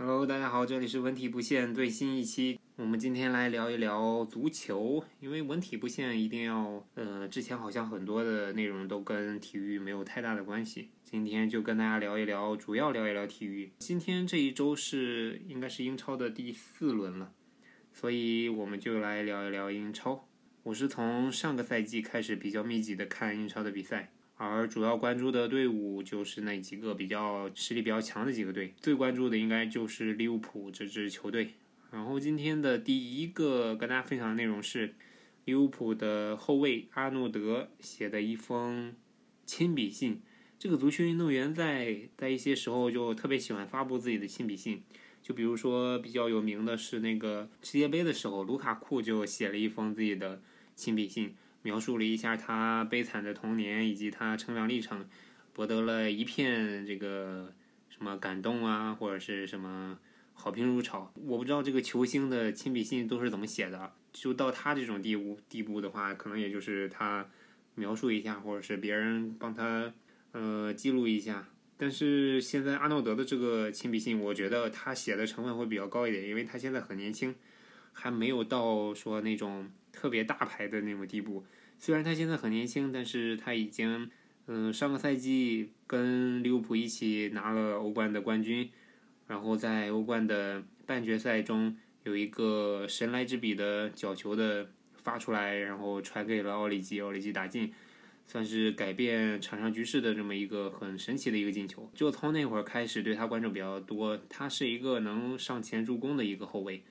Hello，大家好，这里是文体不限最新一期。我们今天来聊一聊足球，因为文体不限一定要，呃，之前好像很多的内容都跟体育没有太大的关系。今天就跟大家聊一聊，主要聊一聊体育。今天这一周是应该是英超的第四轮了，所以我们就来聊一聊英超。我是从上个赛季开始比较密集的看英超的比赛。而主要关注的队伍就是那几个比较实力比较强的几个队，最关注的应该就是利物浦这支球队。然后今天的第一个跟大家分享的内容是利物浦的后卫阿诺德写的一封亲笔信。这个足球运动员在在一些时候就特别喜欢发布自己的亲笔信，就比如说比较有名的是那个世界杯的时候，卢卡库就写了一封自己的亲笔信。描述了一下他悲惨的童年以及他成长历程，博得了一片这个什么感动啊，或者是什么好评如潮。我不知道这个球星的亲笔信都是怎么写的，就到他这种地步地步的话，可能也就是他描述一下，或者是别人帮他呃记录一下。但是现在阿诺德的这个亲笔信，我觉得他写的成分会比较高一点，因为他现在很年轻，还没有到说那种。特别大牌的那种地步，虽然他现在很年轻，但是他已经，嗯，上个赛季跟利物浦一起拿了欧冠的冠军，然后在欧冠的半决赛中有一个神来之笔的角球的发出来，然后传给了奥里吉，奥里吉打进，算是改变场上局势的这么一个很神奇的一个进球。就从那会儿开始对他关注比较多，他是一个能上前助攻的一个后卫，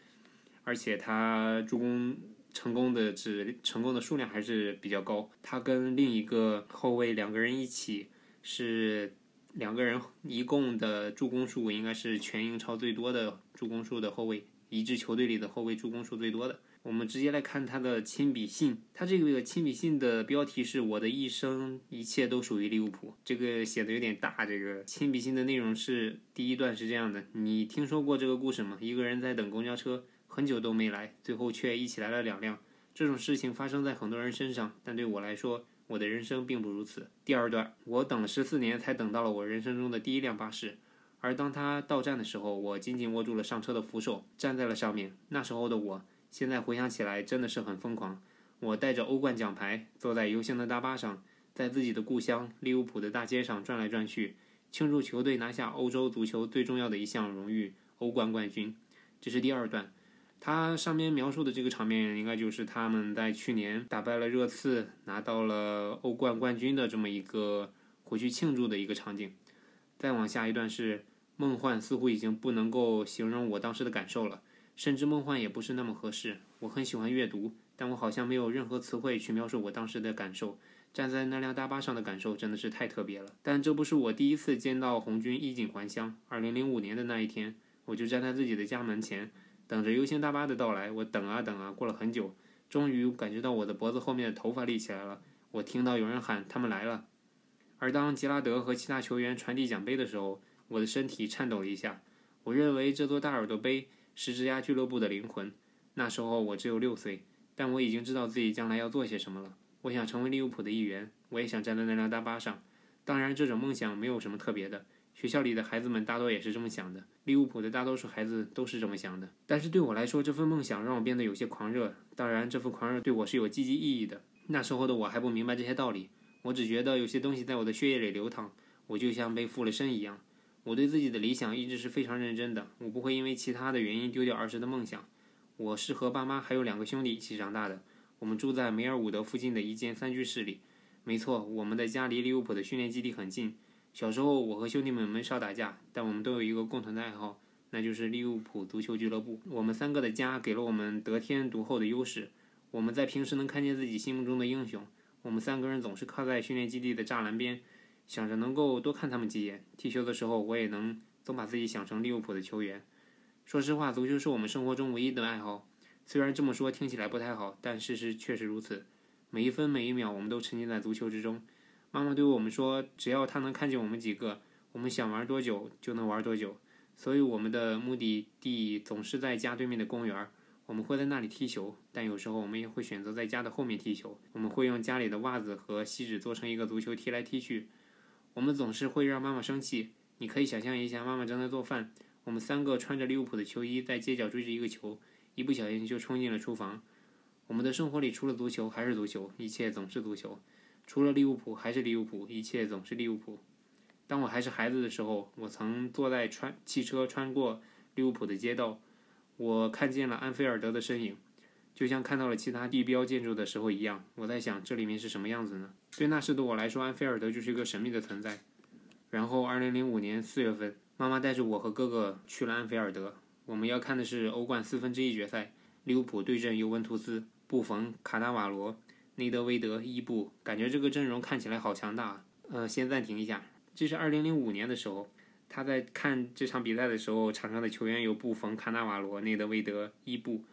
而且他助攻。成功的只成功的数量还是比较高。他跟另一个后卫两个人一起是两个人一共的助攻数应该是全英超最多的助攻数的后卫，一支球队里的后卫助攻数最多的。我们直接来看他的亲笔信，他这个亲笔信的标题是我的一生一切都属于利物浦。这个写的有点大。这个亲笔信的内容是第一段是这样的：你听说过这个故事吗？一个人在等公交车。很久都没来，最后却一起来了两辆。这种事情发生在很多人身上，但对我来说，我的人生并不如此。第二段，我等了十四年才等到了我人生中的第一辆巴士，而当他到站的时候，我紧紧握住了上车的扶手，站在了上面。那时候的我，现在回想起来真的是很疯狂。我带着欧冠奖牌，坐在游行的大巴上，在自己的故乡利物浦的大街上转来转去，庆祝球队拿下欧洲足球最重要的一项荣誉——欧冠冠军。这是第二段。他上面描述的这个场面，应该就是他们在去年打败了热刺，拿到了欧冠冠军的这么一个回去庆祝的一个场景。再往下一段是梦幻，似乎已经不能够形容我当时的感受了，甚至梦幻也不是那么合适。我很喜欢阅读，但我好像没有任何词汇去描述我当时的感受。站在那辆大巴上的感受真的是太特别了。但这不是我第一次见到红军衣锦还乡。二零零五年的那一天，我就站在自己的家门前。等着 U 型大巴的到来，我等啊等啊，过了很久，终于感觉到我的脖子后面的头发立起来了。我听到有人喊：“他们来了！”而当吉拉德和其他球员传递奖杯的时候，我的身体颤抖了一下。我认为这座大耳朵杯是这家俱乐部的灵魂。那时候我只有六岁，但我已经知道自己将来要做些什么了。我想成为利物浦的一员，我也想站在那辆大巴上。当然，这种梦想没有什么特别的。学校里的孩子们大多也是这么想的，利物浦的大多数孩子都是这么想的。但是对我来说，这份梦想让我变得有些狂热。当然，这份狂热对我是有积极意义的。那时候的我还不明白这些道理，我只觉得有些东西在我的血液里流淌，我就像被附了身一样。我对自己的理想一直是非常认真的，我不会因为其他的原因丢掉儿时的梦想。我是和爸妈还有两个兄弟一起长大的，我们住在梅尔伍德附近的一间三居室里。没错，我们的家离利物浦的训练基地很近。小时候，我和兄弟们没少打架，但我们都有一个共同的爱好，那就是利物浦足球俱乐部。我们三个的家给了我们得天独厚的优势，我们在平时能看见自己心目中的英雄。我们三个人总是靠在训练基地的栅栏边，想着能够多看他们几眼。踢球的时候，我也能总把自己想成利物浦的球员。说实话，足球是我们生活中唯一的爱好。虽然这么说听起来不太好，但事实确实如此。每一分每一秒，我们都沉浸在足球之中。妈妈对我们说：“只要她能看见我们几个，我们想玩多久就能玩多久。”所以我们的目的地总是在家对面的公园。我们会在那里踢球，但有时候我们也会选择在家的后面踢球。我们会用家里的袜子和锡纸做成一个足球，踢来踢去。我们总是会让妈妈生气。你可以想象一下，妈妈正在做饭，我们三个穿着利物浦的球衣，在街角追着一个球，一不小心就冲进了厨房。我们的生活里除了足球还是足球，一切总是足球；除了利物浦还是利物浦，一切总是利物浦。当我还是孩子的时候，我曾坐在穿汽车穿过利物浦的街道，我看见了安菲尔德的身影，就像看到了其他地标建筑的时候一样。我在想，这里面是什么样子呢？对那时的我来说，安菲尔德就是一个神秘的存在。然后，二零零五年四月份。妈妈带着我和哥哥去了安菲尔德，我们要看的是欧冠四分之一决赛，利物浦对阵尤文图斯，布冯、卡纳瓦罗、内德维德、伊布，感觉这个阵容看起来好强大。呃，先暂停一下，这是二零零五年的时候，他在看这场比赛的时候，场上的球员有布冯、卡纳瓦罗、内德维德、伊布，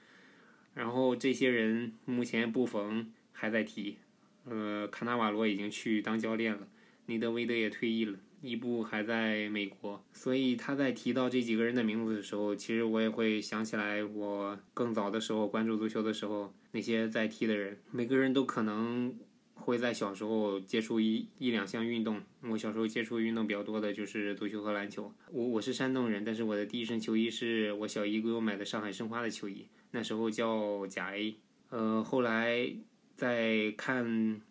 然后这些人目前布冯还在踢，呃，卡纳瓦罗已经去当教练了，内德维德也退役了。一部还在美国，所以他在提到这几个人的名字的时候，其实我也会想起来我更早的时候关注足球的时候那些在踢的人。每个人都可能会在小时候接触一一两项运动。我小时候接触运动比较多的就是足球和篮球。我我是山东人，但是我的第一身球衣是我小姨给我买的上海申花的球衣，那时候叫甲 A。呃，后来在看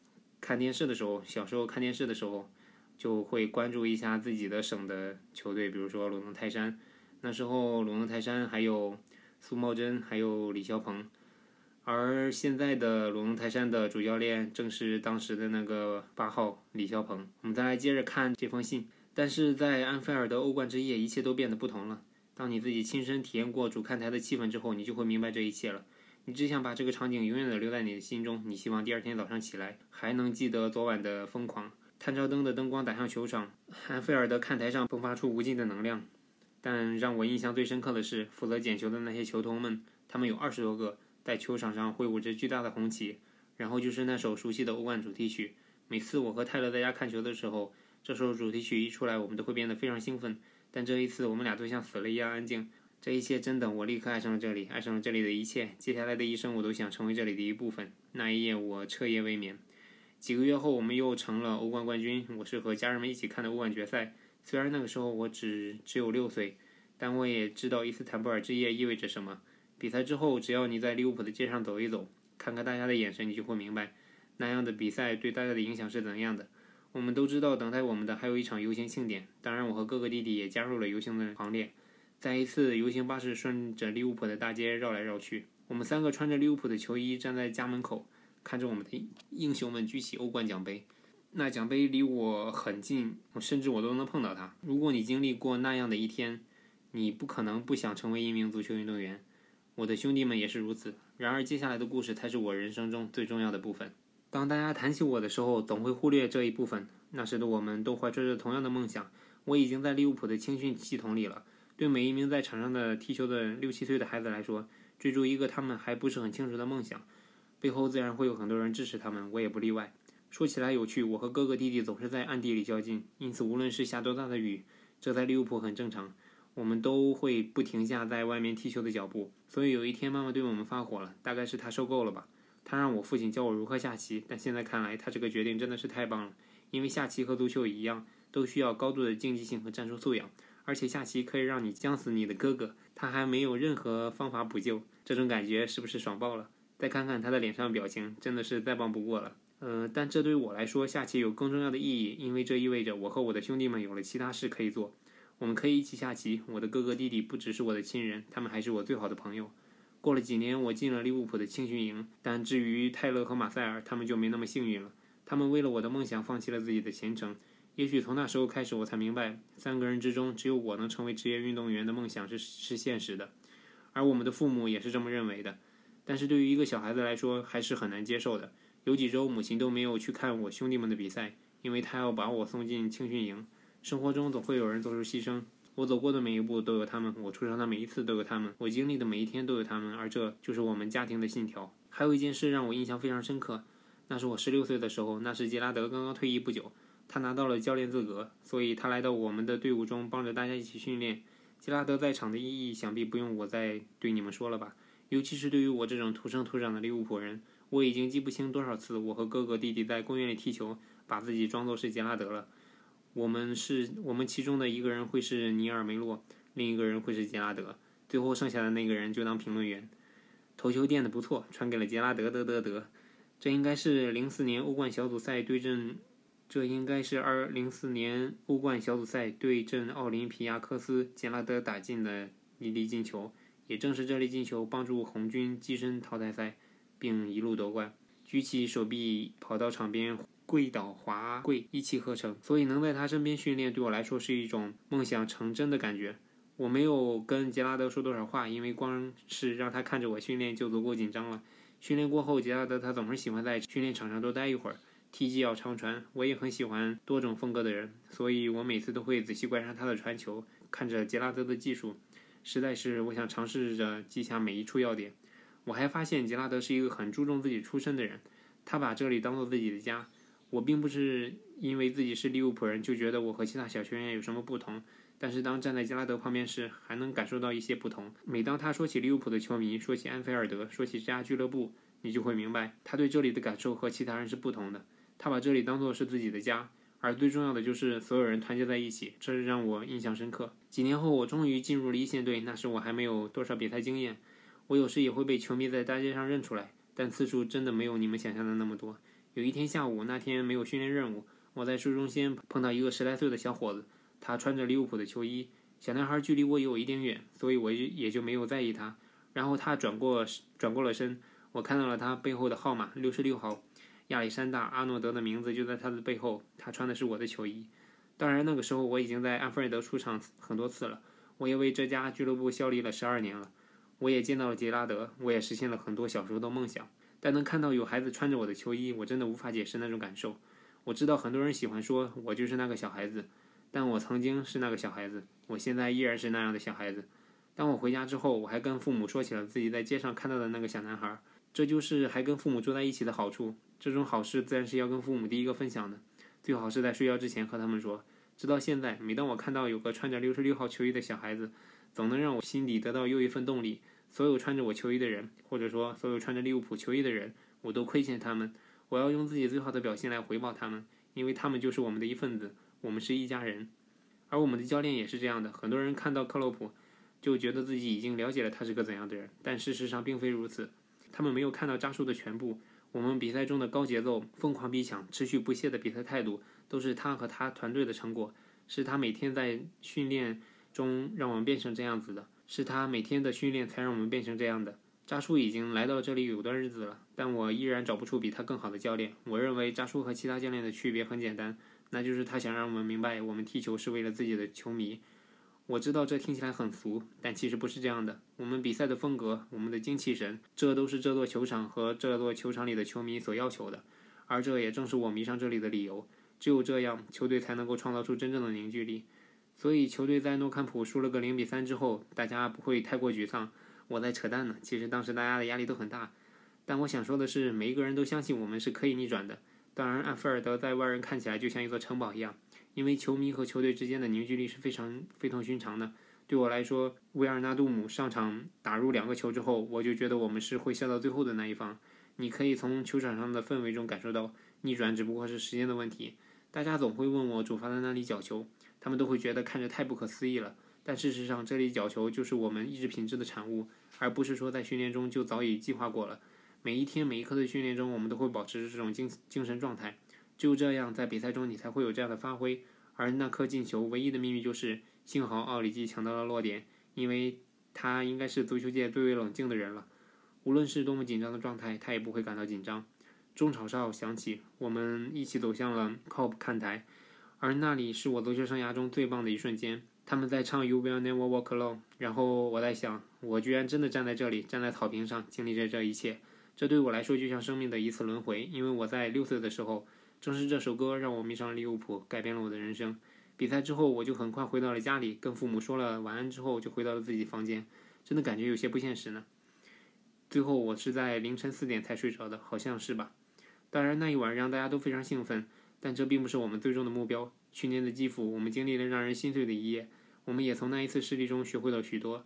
看电视的时候，小时候看电视的时候。就会关注一下自己的省的球队，比如说鲁能泰山。那时候鲁能泰山还有苏茂贞，还有李霄鹏，而现在的鲁能泰山的主教练正是当时的那个八号李霄鹏。我们再来接着看这封信。但是在安菲尔德欧冠之夜，一切都变得不同了。当你自己亲身体验过主看台的气氛之后，你就会明白这一切了。你只想把这个场景永远的留在你的心中。你希望第二天早上起来还能记得昨晚的疯狂。探照灯的灯光打向球场，安菲尔德看台上迸发出无尽的能量。但让我印象最深刻的是，负责捡球的那些球童们，他们有二十多个，在球场上挥舞着巨大的红旗。然后就是那首熟悉的欧冠主题曲。每次我和泰勒在家看球的时候，这首主题曲一出来，我们都会变得非常兴奋。但这一次，我们俩都像死了一样安静。这一切真的，我立刻爱上了这里，爱上了这里的一切。接下来的一生，我都想成为这里的一部分。那一夜，我彻夜未眠。几个月后，我们又成了欧冠冠军。我是和家人们一起看的欧冠决赛。虽然那个时候我只只有六岁，但我也知道伊斯坦布尔之夜意味着什么。比赛之后，只要你在利物浦的街上走一走，看看大家的眼神，你就会明白那样的比赛对大家的影响是怎样的。我们都知道，等待我们的还有一场游行庆典。当然，我和哥哥弟弟也加入了游行的行列。在一次游行巴士顺着利物浦的大街绕来绕去，我们三个穿着利物浦的球衣站在家门口。看着我们的英雄们举起欧冠奖杯，那奖杯离我很近，甚至我都能碰到它。如果你经历过那样的一天，你不可能不想成为一名足球运动员。我的兄弟们也是如此。然而，接下来的故事才是我人生中最重要的部分。当大家谈起我的时候，总会忽略这一部分。那时的我们都怀揣着同样的梦想。我已经在利物浦的青训系统里了。对每一名在场上的踢球的六七岁的孩子来说，追逐一个他们还不是很清楚的梦想。背后自然会有很多人支持他们，我也不例外。说起来有趣，我和哥哥弟弟总是在暗地里较劲，因此无论是下多大的雨，这在利物浦很正常，我们都会不停下在外面踢球的脚步。所以有一天，妈妈对我们发火了，大概是她受够了吧。她让我父亲教我如何下棋，但现在看来，她这个决定真的是太棒了，因为下棋和足球一样，都需要高度的竞技性和战术素养，而且下棋可以让你将死你的哥哥，他还没有任何方法补救，这种感觉是不是爽爆了？再看看他的脸上表情，真的是再棒不过了。呃，但这对于我来说，下棋有更重要的意义，因为这意味着我和我的兄弟们有了其他事可以做。我们可以一起下棋。我的哥哥弟弟不只是我的亲人，他们还是我最好的朋友。过了几年，我进了利物浦的青训营，但至于泰勒和马塞尔，他们就没那么幸运了。他们为了我的梦想放弃了自己的前程。也许从那时候开始，我才明白，三个人之中，只有我能成为职业运动员的梦想是是现实的，而我们的父母也是这么认为的。但是对于一个小孩子来说，还是很难接受的。有几周，母亲都没有去看我兄弟们的比赛，因为她要把我送进青训营。生活中总会有人做出牺牲，我走过的每一步都有他们，我出生的每一次都有他们，我经历的每一天都有他们，而这就是我们家庭的信条。还有一件事让我印象非常深刻，那是我十六岁的时候，那时杰拉德刚刚退役不久，他拿到了教练资格，所以他来到我们的队伍中，帮着大家一起训练。杰拉德在场的意义，想必不用我再对你们说了吧。尤其是对于我这种土生土长的利物浦人，我已经记不清多少次我和哥哥弟弟在公园里踢球，把自己装作是杰拉德了。我们是，我们其中的一个人会是尼尔梅洛，另一个人会是杰拉德，最后剩下的那个人就当评论员。头球垫的不错，传给了杰拉德，得得得。这应该是零四年欧冠小组赛对阵，这应该是二零四年欧冠小组赛对阵奥林匹亚科斯，杰拉德打进的一粒进球。也正是这粒进球帮助红军跻身淘汰赛，并一路夺冠。举起手臂跑到场边跪倒滑跪，一气呵成。所以能在他身边训练，对我来说是一种梦想成真的感觉。我没有跟杰拉德说多少话，因为光是让他看着我训练就足够紧张了。训练过后，杰拉德他总是喜欢在训练场上多待一会儿，踢技要长传。我也很喜欢多种风格的人，所以我每次都会仔细观察他的传球，看着杰拉德的技术。实在是，我想尝试着记下每一处要点。我还发现杰拉德是一个很注重自己出身的人，他把这里当做自己的家。我并不是因为自己是利物浦人就觉得我和其他小球员有什么不同，但是当站在杰拉德旁边时，还能感受到一些不同。每当他说起利物浦的球迷，说起安菲尔德，说起这家俱乐部，你就会明白他对这里的感受和其他人是不同的。他把这里当做是自己的家。而最重要的就是所有人团结在一起，这是让我印象深刻。几年后，我终于进入了一线队，那时我还没有多少比赛经验，我有时也会被球迷在大街上认出来，但次数真的没有你们想象的那么多。有一天下午，那天没有训练任务，我在市中心碰到一个十来岁的小伙子，他穿着利物浦的球衣，小男孩距离我有一点远，所以我也就没有在意他。然后他转过转过了身，我看到了他背后的号码六十六号。亚历山大·阿诺德的名字就在他的背后，他穿的是我的球衣。当然，那个时候我已经在安菲尔德出场很多次了，我也为这家俱乐部效力了十二年了。我也见到了杰拉德，我也实现了很多小时候的梦想。但能看到有孩子穿着我的球衣，我真的无法解释那种感受。我知道很多人喜欢说我就是那个小孩子，但我曾经是那个小孩子，我现在依然是那样的小孩子。当我回家之后，我还跟父母说起了自己在街上看到的那个小男孩。这就是还跟父母住在一起的好处。这种好事自然是要跟父母第一个分享的，最好是在睡觉之前和他们说。直到现在，每当我看到有个穿着六十六号球衣的小孩子，总能让我心底得到又一份动力。所有穿着我球衣的人，或者说所有穿着利物浦球衣的人，我都亏欠他们。我要用自己最好的表现来回报他们，因为他们就是我们的一份子，我们是一家人。而我们的教练也是这样的。很多人看到克洛普，就觉得自己已经了解了他是个怎样的人，但事实上并非如此。他们没有看到扎叔的全部。我们比赛中的高节奏、疯狂逼抢、持续不懈的比赛态度，都是他和他团队的成果。是他每天在训练中让我们变成这样子的。是他每天的训练才让我们变成这样的。扎叔已经来到这里有段日子了，但我依然找不出比他更好的教练。我认为扎叔和其他教练的区别很简单，那就是他想让我们明白，我们踢球是为了自己的球迷。我知道这听起来很俗，但其实不是这样的。我们比赛的风格，我们的精气神，这都是这座球场和这座球场里的球迷所要求的。而这也正是我迷上这里的理由。只有这样，球队才能够创造出真正的凝聚力。所以，球队在诺坎普输了个零比三之后，大家不会太过沮丧。我在扯淡呢。其实当时大家的压力都很大。但我想说的是，每一个人都相信我们是可以逆转的。当然，安菲尔德在外人看起来就像一座城堡一样。因为球迷和球队之间的凝聚力是非常非同寻常的。对我来说，维尔纳杜姆上场打入两个球之后，我就觉得我们是会笑到最后的那一方。你可以从球场上的氛围中感受到，逆转只不过是时间的问题。大家总会问我主罚的那粒角球，他们都会觉得看着太不可思议了。但事实上，这粒角球就是我们意志品质的产物，而不是说在训练中就早已计划过了。每一天每一刻的训练中，我们都会保持这种精精神状态。就这样，在比赛中你才会有这样的发挥。而那颗进球唯一的秘密就是，幸好奥里吉抢到了落点，因为他应该是足球界最为冷静的人了。无论是多么紧张的状态，他也不会感到紧张。中场哨响起，我们一起走向了 COP 看台，而那里是我足球生涯中最棒的一瞬间。他们在唱 You Will Never Walk Alone，然后我在想，我居然真的站在这里，站在草坪上，经历着这一切。这对我来说就像生命的一次轮回，因为我在六岁的时候。正是这首歌让我迷上了利物浦，改变了我的人生。比赛之后，我就很快回到了家里，跟父母说了晚安之后，就回到了自己房间。真的感觉有些不现实呢。最后，我是在凌晨四点才睡着的，好像是吧？当然，那一晚让大家都非常兴奋，但这并不是我们最终的目标。去年的基辅，我们经历了让人心碎的一夜，我们也从那一次失利中学会了许多。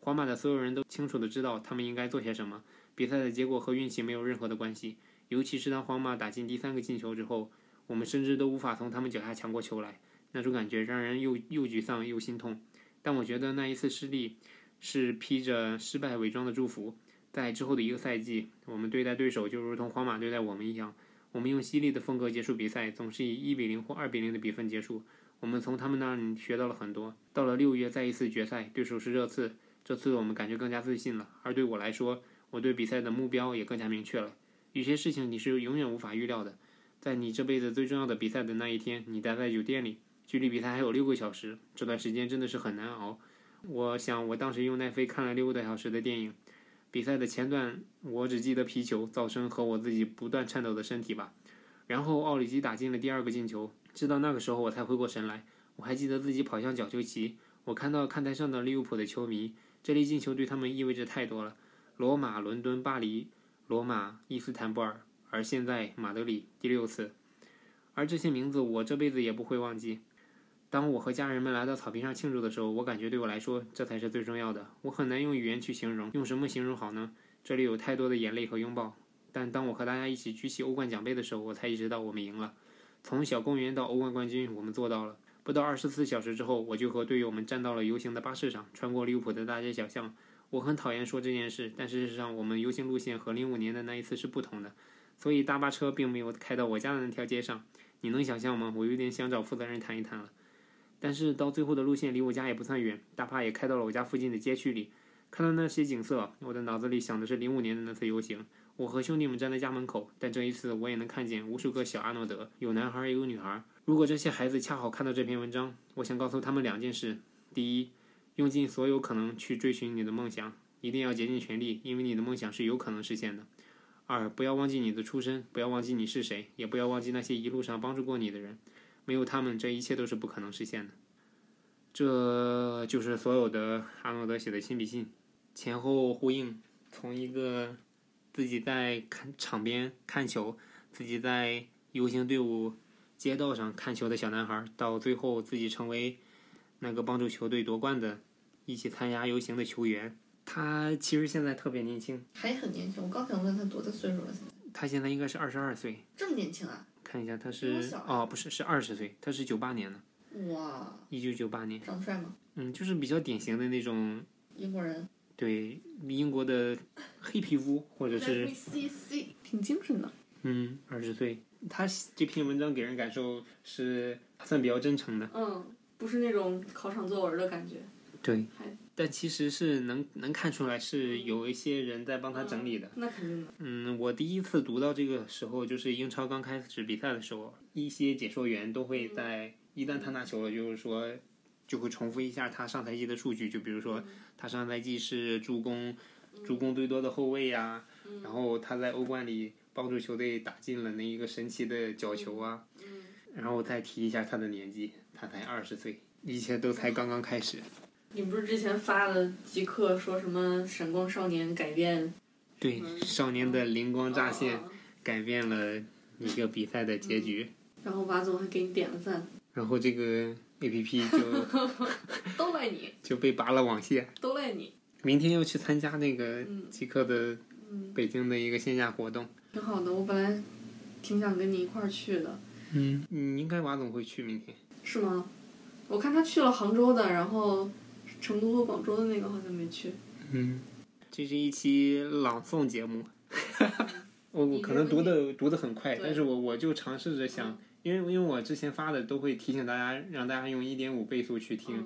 皇马的所有人都清楚的知道他们应该做些什么。比赛的结果和运气没有任何的关系。尤其是当皇马打进第三个进球之后，我们甚至都无法从他们脚下抢过球来，那种感觉让人又又沮丧又心痛。但我觉得那一次失利是披着失败伪装的祝福。在之后的一个赛季，我们对待对手就如同皇马对待我们一样，我们用犀利的风格结束比赛，总是以一比零或二比零的比分结束。我们从他们那里学到了很多。到了六月，再一次决赛，对手是热刺，这次我们感觉更加自信了。而对我来说，我对比赛的目标也更加明确了。有些事情你是永远无法预料的。在你这辈子最重要的比赛的那一天，你待在酒店里，距离比赛还有六个小时，这段时间真的是很难熬。我想，我当时用奈飞看了六个多小时的电影。比赛的前段，我只记得皮球、噪声和我自己不断颤抖的身体吧。然后奥里吉打进了第二个进球，直到那个时候我才回过神来。我还记得自己跑向角球旗，我看到看台上的利物浦的球迷，这粒进球对他们意味着太多了。罗马、伦敦、巴黎、罗马、伊斯坦布尔，而现在马德里第六次，而这些名字我这辈子也不会忘记。当我和家人们来到草坪上庆祝的时候，我感觉对我来说这才是最重要的。我很难用语言去形容，用什么形容好呢？这里有太多的眼泪和拥抱。但当我和大家一起举起欧冠奖杯的时候，我才意识到我们赢了。从小公园到欧冠冠军，我们做到了。不到二十四小时之后，我就和队友们站到了游行的巴士上，穿过利物浦的大街小巷。我很讨厌说这件事，但事实上，我们游行路线和零五年的那一次是不同的，所以大巴车并没有开到我家的那条街上。你能想象吗？我有点想找负责人谈一谈了。但是到最后的路线离我家也不算远，大巴也开到了我家附近的街区里。看到那些景色，我的脑子里想的是零五年的那次游行。我和兄弟们站在家门口，但这一次我也能看见无数个小阿诺德，有男孩也有女孩。如果这些孩子恰好看到这篇文章，我想告诉他们两件事：第一，用尽所有可能去追寻你的梦想，一定要竭尽全力，因为你的梦想是有可能实现的；二，不要忘记你的出身，不要忘记你是谁，也不要忘记那些一路上帮助过你的人。没有他们，这一切都是不可能实现的。这就是所有的阿诺德写的亲笔信，前后呼应。从一个自己在看场边看球，自己在游行队伍街道上看球的小男孩，到最后自己成为那个帮助球队夺冠的、一起参加游行的球员。他其实现在特别年轻，还很年轻。我刚想问他多大岁数了？现在他现在应该是二十二岁。这么年轻啊？看一下，他是哦，不是，是二十岁，他是九八年的。哇！一九九八年。长得帅吗？嗯，就是比较典型的那种英国人。对，英国的黑皮肤，或者是。挺精神的。嗯，二十岁，他这篇文章给人感受是算比较真诚的。嗯，不是那种考场作文的感觉。对。但其实是能能看出来是有一些人在帮他整理的。那肯定的。嗯，我第一次读到这个时候，就是英超刚开始比赛的时候，一些解说员都会在一旦他拿球了，就是说就会重复一下他上赛季的数据，就比如说他上赛季是助攻助攻最多的后卫呀，然后他在欧冠里帮助球队打进了那一个神奇的角球啊，然后再提一下他的年纪，他才二十岁，一切都才刚刚开始。你不是之前发了极客说什么闪光少年改变？对，少年的灵光乍现，改变了一个比赛的结局。然后瓦总还给你点了赞。然后这个 A P P 就 都赖你，就被拔了网线。都赖你。明天要去参加那个极客的北京的一个线下活动。挺好的，我本来挺想跟你一块儿去的。嗯，你应该瓦总会去明天。是吗？我看他去了杭州的，然后。成都和广州的那个好像没去。嗯，这是一期朗诵节目，我我可能读的读的很快，但是我我就尝试着想，因为因为我之前发的都会提醒大家，让大家用一点五倍速去听。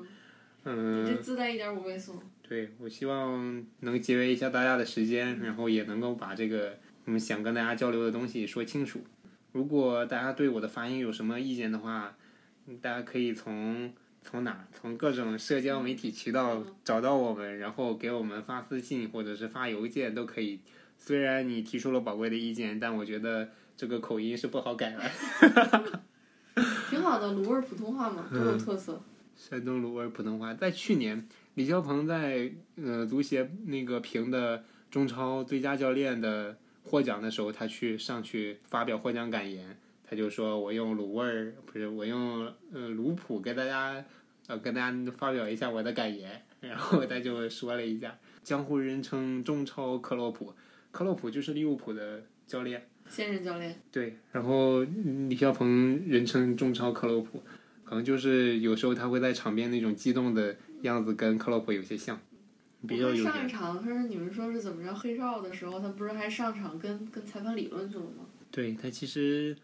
嗯。你这自带一点五倍速。对，我希望能节约一下大家的时间，然后也能够把这个我们想跟大家交流的东西说清楚。如果大家对我的发音有什么意见的话，大家可以从。从哪？从各种社交媒体渠道找到我们，然后给我们发私信或者是发邮件都可以。虽然你提出了宝贵的意见，但我觉得这个口音是不好改的。挺好的，鲁味普通话嘛，多有特色。山东鲁味普通话，在去年李霄鹏在呃足协那个评的中超最佳教练的获奖的时候，他去上去发表获奖感言。他就说：“我用卤味儿，不是我用嗯鲁普跟大家呃跟大家发表一下我的感言。”然后他就说了一下，江湖人称中超克洛普，克洛普就是利物浦的教练，现任教练。对，然后李霄鹏人称中超克洛普，可能就是有时候他会在场边那种激动的样子跟克洛普有些像，比较有上一。场，他是你们说是怎么着黑哨的时候，他不是还上场跟跟裁判理论去了吗？对他其实，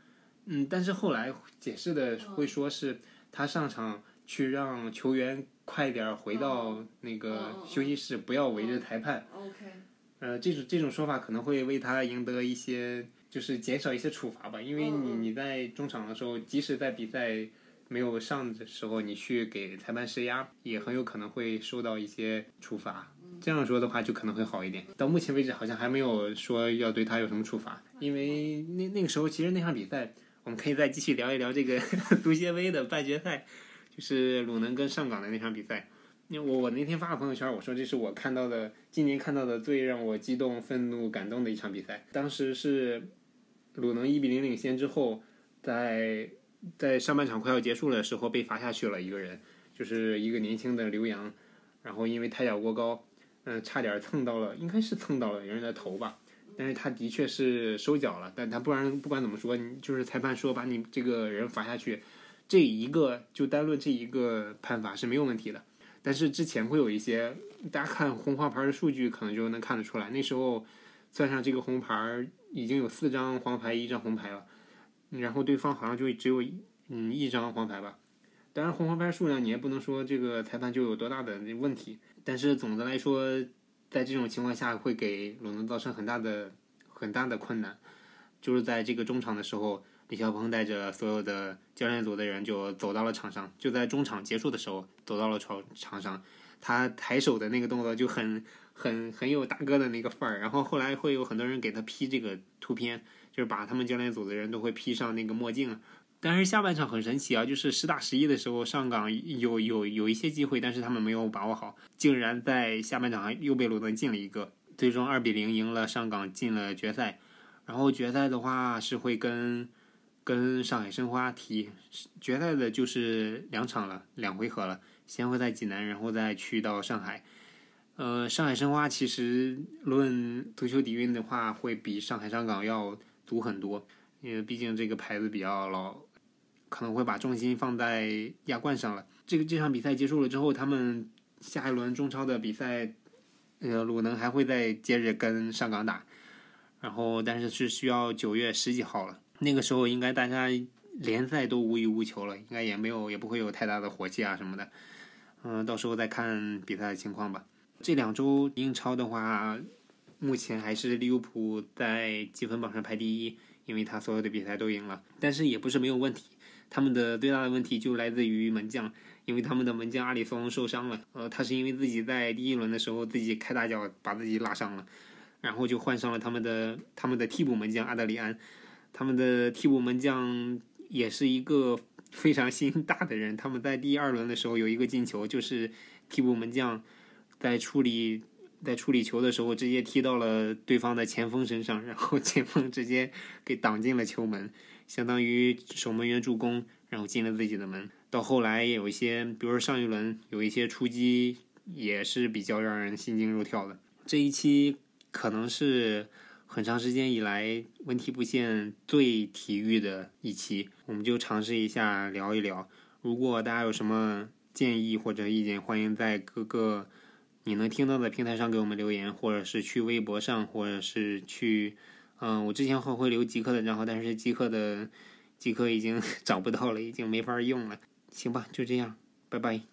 嗯，但是后来解释的嗯。会说是他上场去让球员快点儿回到那嗯个休息室，不要围着裁判。OK，呃，这种这种说法可能会为他赢得一些，就是减少一些处罚吧，因为你你在中场的时候，即使在比赛没有上的时候，你去给裁判施压，也很有可能会受到一些处罚。这样说的话，就可能会好一点。到目前为止，好像还没有说要对他有什么处罚，因为那那个时候其实那场比赛，我们可以再继续聊一聊这个 足协杯的半决赛，就是鲁能跟上港的那场比赛。因为我我那天发了朋友圈，我说这是我看到的今年看到的最让我激动、愤怒、感动的一场比赛。当时是鲁能一比零领先之后，在在上半场快要结束的时候被罚下去了一个人，就是一个年轻的刘洋，然后因为抬脚过高，嗯、差点蹭到了，应该是蹭到了人的头吧。但是他的确是收脚了，但他不然不管怎么说，你就是裁判说把你这个人罚下去，这一个就单论这一个判罚是没有问题的。但是之前会有一些，大家看红黄牌的数据，可能就能看得出来，那时候算上这个红牌，已经有四张黄牌，一张红牌了，然后对方好像就只有嗯一张黄牌吧。当然，红黄牌数量你也不能说这个裁判就有多大的问题，但是总的来说，在这种情况下会给鲁能造成很大的很大的困难。就是在这个中场的时候，李霄鹏带着所有的教练组的人就走到了场上，就在中场结束的时候走到了场场上。他抬手的那个动作就很很很有大哥的那个范儿。然后后来会有很多人给他 P 这个图片，就是把他们教练组的人都会 P 上那个墨镜。但是下半场很神奇啊，就是十打十一的时候，上港有有有一些机会，但是他们没有把握好，竟然在下半场又被鲁能进了一个，最终二比零赢了上港，进了决赛。然后决赛的话是会跟跟上海申花踢，决赛的就是两场了，两回合了，先会在济南，然后再去到上海。呃，上海申花其实论足球底蕴的话，会比上海上港要足很多，因为毕竟这个牌子比较老，可能会把重心放在亚冠上了。这个这场比赛结束了之后，他们下一轮中超的比赛，呃，鲁能还会再接着跟上港打，然后但是是需要九月十几号了，那个时候应该大家联赛都无欲无求了，应该也没有也不会有太大的火气啊什么的，嗯、到时候再看比赛的情况吧。这两周英超的话，目前还是利物浦在积分榜上排第一，因为他所有的比赛都赢了，但是也不是没有问题。他们的最大的问题就来自于门将，因为他们的门将阿里松受伤了。呃，他是因为自己在第一轮的时候自己开大脚把自己拉伤了，然后就换上了他们的他们的替补门将阿德里安。他们的替补门将也是一个非常心大的人。他们在第二轮的时候有一个进球，就是替补门将在处理在处理球的时候直接踢到了对方的前锋身上，然后前锋直接给挡进了球门。相当于守门员助攻，然后进了自己的门。到后来也有一些，比如说上一轮有一些出击，也是比较让人心惊肉跳的。这一期可能是很长时间以来文体不限最体育的一期，我们就尝试一下聊一聊。如果大家有什么建议或者意见，欢迎在各个你能听到的平台上给我们留言，或者是去微博上，或者是去。嗯，我之前会会留极客的账号，但是极客的极客已经 找不到了，已经没法用了。行吧，就这样，拜拜。